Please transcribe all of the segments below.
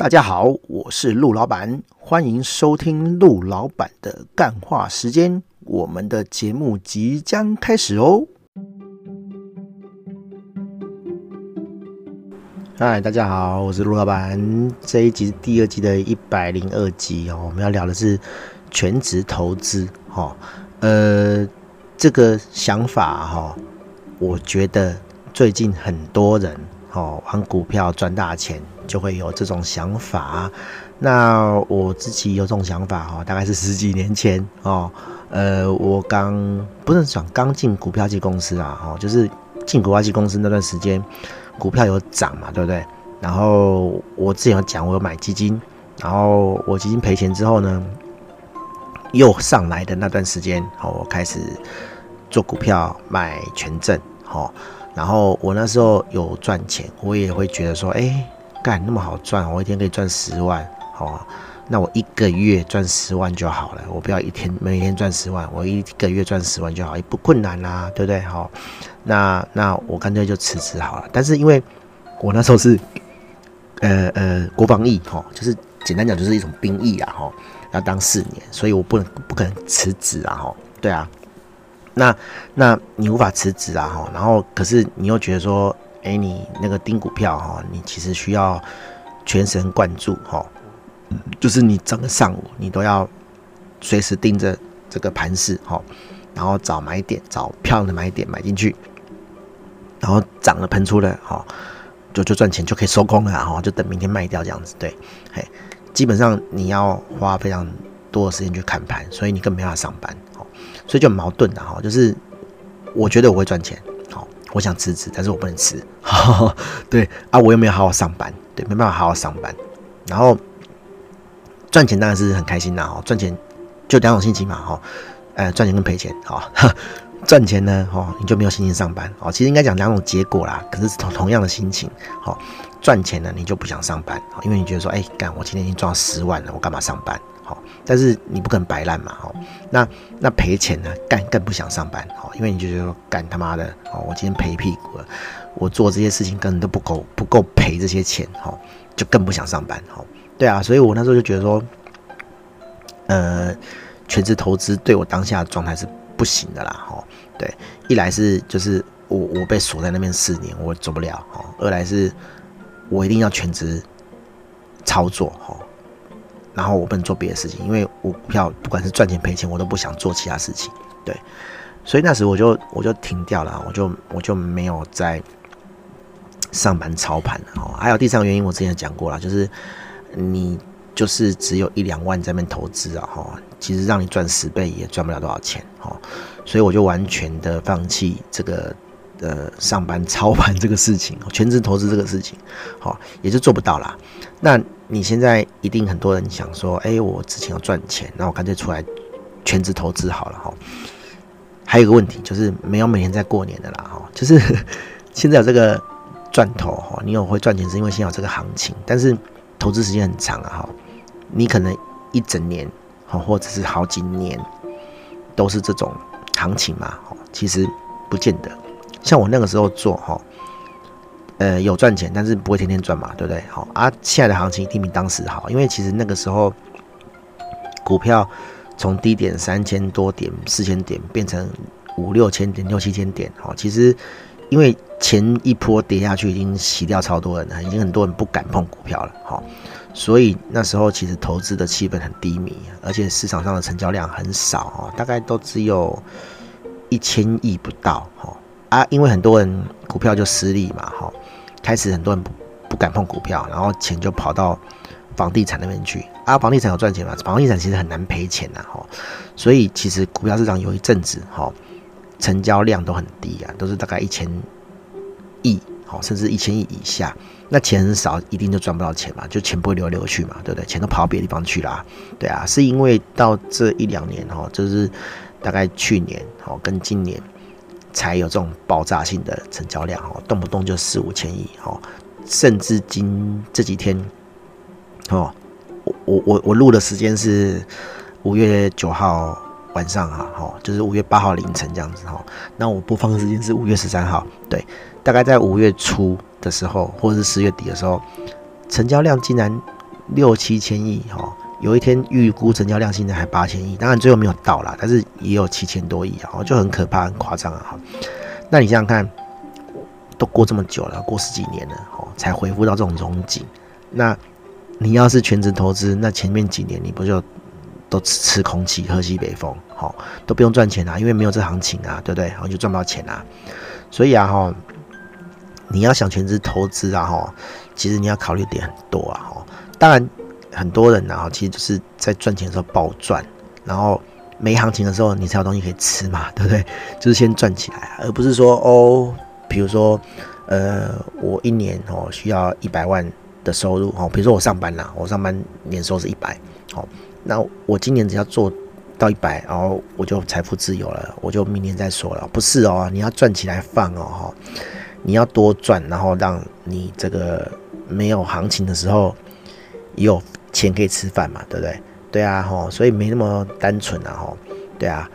大家好，我是陆老板，欢迎收听陆老板的干话时间。我们的节目即将开始哦。嗨，大家好，我是陆老板。这一集是第二季的一百零二集哦，我们要聊的是全职投资哦。呃，这个想法哈，我觉得最近很多人哦玩股票赚大钱。就会有这种想法。那我自己有这种想法哈，大概是十几年前哦。呃，我刚不是讲刚进股票期公司啊，哦，就是进股票期公司那段时间，股票有涨嘛，对不对？然后我之前有讲，我有买基金，然后我基金赔钱之后呢，又上来的那段时间，哦，我开始做股票买权证，哦，然后我那时候有赚钱，我也会觉得说，哎。干那么好赚，我一天可以赚十万，好，那我一个月赚十万就好了。我不要一天每天赚十万，我一个月赚十万就好，也不困难啦、对不对？好，那那我干脆就辞职好了。但是因为我那时候是呃呃国防役，哈，就是简单讲就是一种兵役啊，哈，要当四年，所以我不能不可能辞职啊，哈，对啊，那那你无法辞职啊，哈，然后可是你又觉得说。哎，你那个盯股票哈，你其实需要全神贯注哈，就是你整个上午你都要随时盯着这个盘势哈，然后找买点，找漂亮的买点买进去，然后涨了喷出了哈，就就赚钱就可以收工了哈，就等明天卖掉这样子对，嘿，基本上你要花非常多的时间去看盘，所以你更没法上班，所以就很矛盾的哈，就是我觉得我会赚钱。好我想辞职，但是我不能辞。对啊，我又没有好好上班，对，没办法好好上班。然后赚钱当然是很开心的哈，赚钱就两种心情嘛哈，呃，赚钱跟赔钱哈。赚钱呢哈，你就没有心情上班哦。其实应该讲两种结果啦，可是同同样的心情。好，赚钱呢你就不想上班，因为你觉得说，哎，干我今天已经赚了十万了，我干嘛上班？但是你不可能摆烂嘛，哦，那那赔钱呢，干更不想上班，哦，因为你就觉得说干他妈的，哦，我今天赔屁股了，我做这些事情根本都不够不够赔这些钱，哦，就更不想上班，哦，对啊，所以我那时候就觉得说，呃，全职投资对我当下的状态是不行的啦，吼，对，一来是就是我我被锁在那边四年，我走不了，吼，二来是我一定要全职操作，吼。然后我不能做别的事情，因为我股票不管是赚钱赔钱，我都不想做其他事情。对，所以那时我就我就停掉了，我就我就没有在上班操盘了。哦，还有第三个原因，我之前讲过了，就是你就是只有一两万在那边投资啊，哈，其实让你赚十倍也赚不了多少钱，哈，所以我就完全的放弃这个呃上班操盘这个事情，全职投资这个事情，好，也就做不到啦。那。你现在一定很多人想说，哎、我之前要赚钱，那我干脆出来全职投资好了哈。还有个问题就是，没有每年在过年的啦哈，就是 现在有这个赚头哈，你有会赚钱是因为现在有这个行情，但是投资时间很长啊哈，你可能一整年哈，或者是好几年都是这种行情嘛，其实不见得。像我那个时候做哈。呃，有赚钱，但是不会天天赚嘛，对不对？好啊，现在的行情一定比当时好，因为其实那个时候股票从低点三千多点、四千点变成五六千点、六七千点，好，其实因为前一波跌下去已经洗掉超多人了，已经很多人不敢碰股票了，好，所以那时候其实投资的气氛很低迷，而且市场上的成交量很少，大概都只有一千亿不到，哈啊，因为很多人股票就失利嘛，哈。开始很多人不不敢碰股票，然后钱就跑到房地产那边去啊。房地产有赚钱吗？房地产其实很难赔钱呐，哈。所以其实股票市场有一阵子，哈，成交量都很低啊，都是大概一千亿，好，甚至一千亿以下。那钱很少，一定就赚不到钱嘛，就钱不会流流去嘛，对不对？钱都跑到别的地方去了，对啊。是因为到这一两年，哈，就是大概去年，哈，跟今年。才有这种爆炸性的成交量哦，动不动就四五千亿哦，甚至今这几天哦，我我我我录的时间是五月九号晚上哈，哦，就是五月八号凌晨这样子哈，那我播放的时间是五月十三号，对，大概在五月初的时候或者是十月底的时候，成交量竟然六七千亿哈，有一天预估成交量现在还八千亿，当然最后没有到啦，但是也有七千多亿啊，就很可怕，很夸张啊。那你想想看，都过这么久了，过十几年了哦，才恢复到这种荣景。那你要是全职投资，那前面几年你不就都吃吃空气，喝西北风，好，都不用赚钱啊，因为没有这行情啊，对不对？然后就赚不到钱啊。所以啊哈，你要想全职投资啊哈，其实你要考虑点很多啊哈。当然，很多人啊，其实就是在赚钱的时候暴赚，然后。没行情的时候，你才有东西可以吃嘛，对不对？就是先赚起来，而不是说哦，比如说，呃，我一年哦需要一百万的收入哦，比如说我上班啦，我上班年收是一百，好，那我今年只要做到一百，然后我就财富自由了，我就明年再说了。不是哦，你要赚起来放哦，哈，你要多赚，然后让你这个没有行情的时候有钱可以吃饭嘛，对不对？对啊，吼，所以没那么单纯啊，吼，对啊，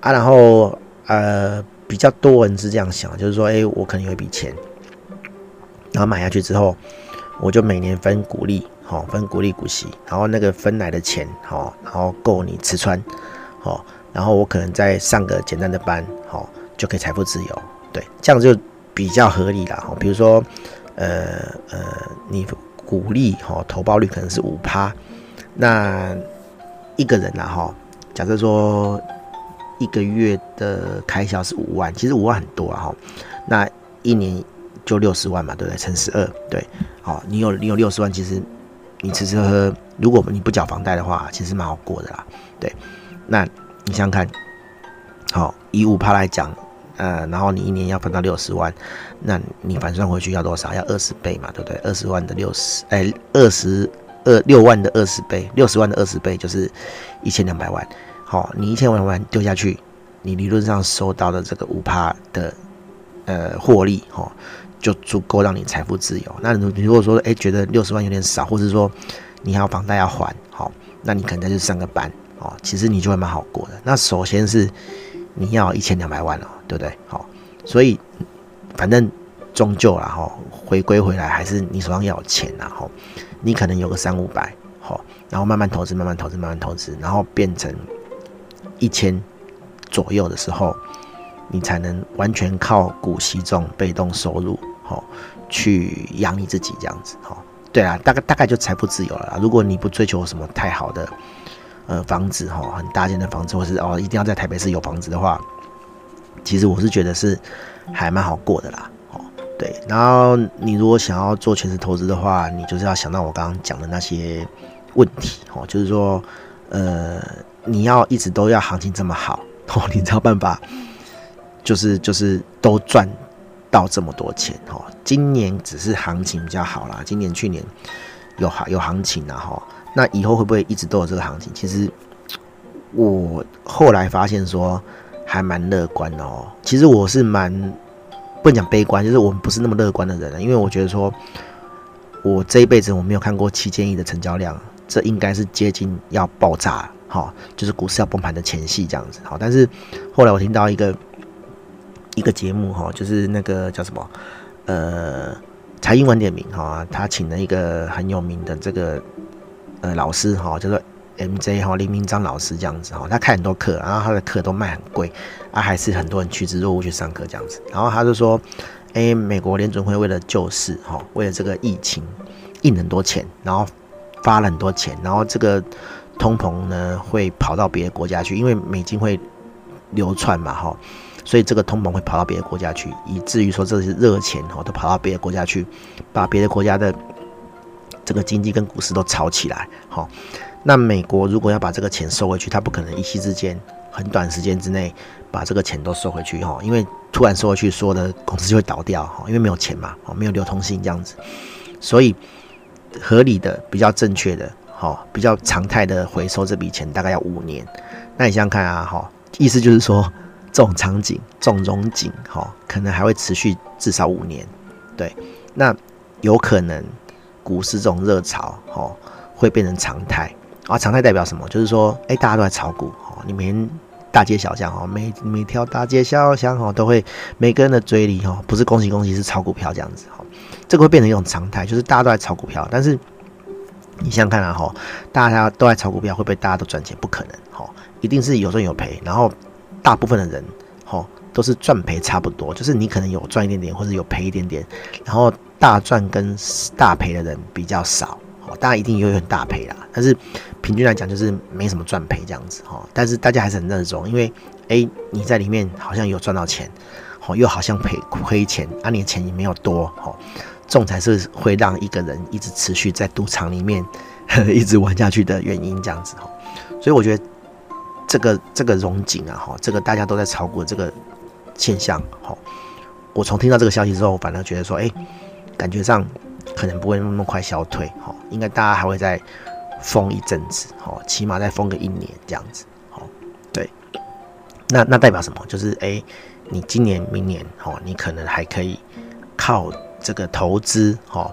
啊，然后呃，比较多人是这样想，就是说，哎，我可能有一笔钱，然后买下去之后，我就每年分股利，吼，分股利股息，然后那个分来的钱，吼，然后够你吃穿，吼，然后我可能再上个简单的班，吼，就可以财富自由，对，这样就比较合理了，吼，比如说，呃呃，你股利，吼，投报率可能是五趴，那一个人啊，哈，假设说一个月的开销是五万，其实五万很多啊，哈，那一年就六十万嘛，对不对？乘十二，对，好，你有你有六十万，其实你吃吃喝喝，如果你不缴房贷的话，其实蛮好过的啦，对。那你想想看，好，以五趴来讲，呃，然后你一年要分到六十万，那你反算回去要多少？要二十倍嘛，对不对？二十万的六十，哎，二十。二六万的二十倍，六十万的二十倍就是一千两百万。好，你一千两百万丢下去，你理论上收到的这个五趴的呃获利，哈，就足够让你财富自由。那你如果说哎觉得六十万有点少，或者说你还有房贷要还，好，那你可能再去上个班，哦，其实你就会蛮好过的。那首先是你要一千两百万哦，对不对？好，所以反正终究啦，哈，回归回来还是你手上要有钱呐，哈。你可能有个三五百，好，然后慢慢投资，慢慢投资，慢慢投资，然后变成一千左右的时候，你才能完全靠股息这种被动收入，好，去养你自己这样子，好，对啊，大概大概就财富自由了啦。如果你不追求什么太好的呃房子，哈，很大间的房子，或是哦一定要在台北市有房子的话，其实我是觉得是还蛮好过的啦。哦对，然后你如果想要做全职投资的话，你就是要想到我刚刚讲的那些问题哦，就是说，呃，你要一直都要行情这么好哦，你才有办法，就是就是都赚到这么多钱哦。今年只是行情比较好啦，今年去年有行有行情啊哈，那以后会不会一直都有这个行情？其实我后来发现说还蛮乐观的哦。其实我是蛮。不能讲悲观，就是我们不是那么乐观的人，因为我觉得说，我这一辈子我没有看过七千亿的成交量，这应该是接近要爆炸，哈，就是股市要崩盘的前夕这样子，好，但是后来我听到一个一个节目，哈，就是那个叫什么，呃，财经晚点名，哈，他请了一个很有名的这个呃老师，哈，叫做。MJ 哈林明章老师这样子哈，他开很多课，然后他的课都卖很贵，啊还是很多人趋之若鹜去上课这样子。然后他就说，哎、美国联准会为了救市哈，为了这个疫情印很多钱，然后发了很多钱，然后这个通膨呢会跑到别的国家去，因为美金会流窜嘛哈，所以这个通膨会跑到别的国家去，以至于说这些热钱哈都跑到别的国家去，把别的国家的这个经济跟股市都炒起来哈。那美国如果要把这个钱收回去，他不可能一夕之间很短时间之内把这个钱都收回去哈，因为突然收回去，所有的公司就会倒掉哈，因为没有钱嘛，哦，没有流通性这样子，所以合理的、比较正确的、哈、比较常态的回收这笔钱大概要五年。那你想想看啊，哈，意思就是说这种场景、这种融景，哈，可能还会持续至少五年。对，那有可能股市这种热潮，哦，会变成常态。啊，常态代表什么？就是说，哎、大家都在炒股，哦，你每天大街小巷，哦，每每条大街小巷，哦，都会每个人的嘴里，哦，不是恭喜恭喜，是炒股票这样子，哈，这个会变成一种常态，就是大家都在炒股票，但是你想想看啊，哈，大家都在炒股票，会不会大家都赚钱？不可能，哈，一定是有赚有赔。然后大部分的人，哈，都是赚赔差不多，就是你可能有赚一点点，或者有赔一点点。然后大赚跟大赔的人比较少，哦，大家一定也有很大赔啦。但是平均来讲，就是没什么赚赔这样子，哈。但是大家还是很热衷，因为，哎，你在里面好像有赚到钱，哦，又好像赔亏钱，啊，你的钱也没有多，哈。这种才是会让一个人一直持续在赌场里面 一直玩下去的原因，这样子哈。所以我觉得这个这个融景啊哈，这个大家都在炒股这个现象哈，我从听到这个消息之后，反而觉得说，哎，感觉上可能不会那么快消退哈，应该大家还会再封一阵子哈，起码再封个一年这样子哈。对，那那代表什么？就是哎，你今年明年哈，你可能还可以靠。这个投资哈，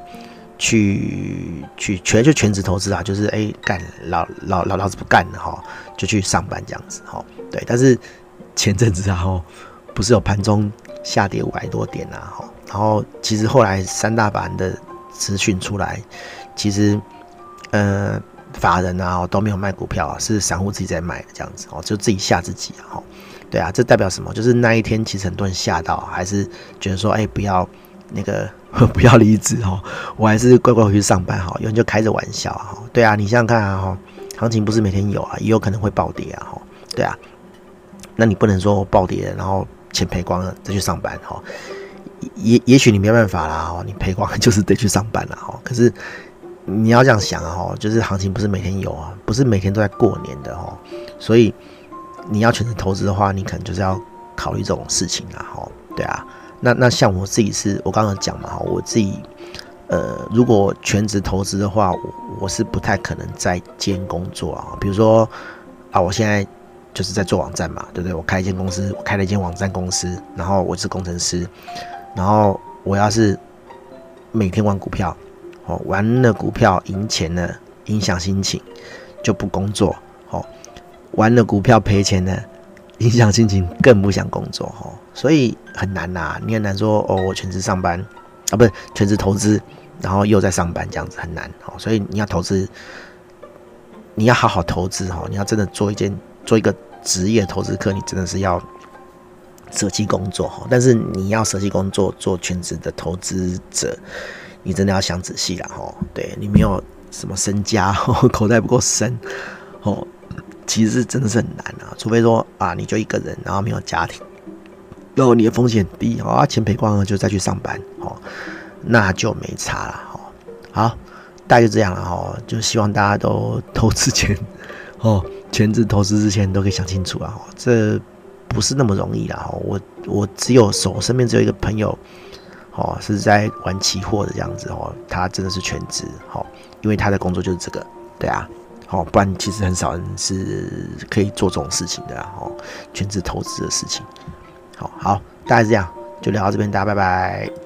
去去全就全职投资啊，就是哎干老老老老子不干了哈，就去上班这样子哈。对，但是前阵子然后不是有盘中下跌五百多点啊哈，然后其实后来三大板的资讯出来，其实呃法人啊都没有卖股票啊，是散户自己在卖的这样子哦，就自己吓自己哈。对啊，这代表什么？就是那一天其实很多人吓到，还是觉得说哎不要那个。不要离职哈，我还是乖乖回去上班哈。有人就开着玩笑哈，对啊，你想想看啊哈，行情不是每天有啊，也有可能会暴跌啊哈，对啊，那你不能说暴跌然后钱赔光了再去上班哈，也也许你没办法啦哈，你赔光就是得去上班了哈。可是你要这样想啊哈，就是行情不是每天有啊，不是每天都在过年的哈，所以你要全职投资的话，你可能就是要考虑这种事情啊哈，对啊。那那像我自己是，我刚刚讲嘛，我自己，呃，如果全职投资的话，我我是不太可能在兼工作啊。比如说啊，我现在就是在做网站嘛，对不对？我开一间公司，我开了一间网站公司，然后我是工程师，然后我要是每天玩股票，哦，玩了股票赢钱了，影响心情就不工作，哦，玩了股票赔钱了。影响心情，更不想工作哦，所以很难呐、你很难说哦，我全职上班啊，不是全职投资，然后又在上班这样子很难哦。所以你要投资，你要好好投资哈。你要真的做一件做一个职业投资客，你真的是要舍弃工作哈。但是你要舍弃工作做全职的投资者，你真的要想仔细了哈。对，你没有什么身家，口袋不够深哦。其实是真的是很难啊，除非说啊，你就一个人，然后没有家庭，然后你的风险低啊，钱赔光了就再去上班哦，那就没差了哦。好，大概就这样了哈，就希望大家都投资前 哦，全职投资之前都可以想清楚啊，这不是那么容易啦。我我只有手身边只有一个朋友哦，是在玩期货的这样子哦，他真的是全职哦，因为他的工作就是这个，对啊。哦，不然其实很少人是可以做这种事情的哦，全职投资的事情。好好，大概是这样，就聊到这边，大家拜拜。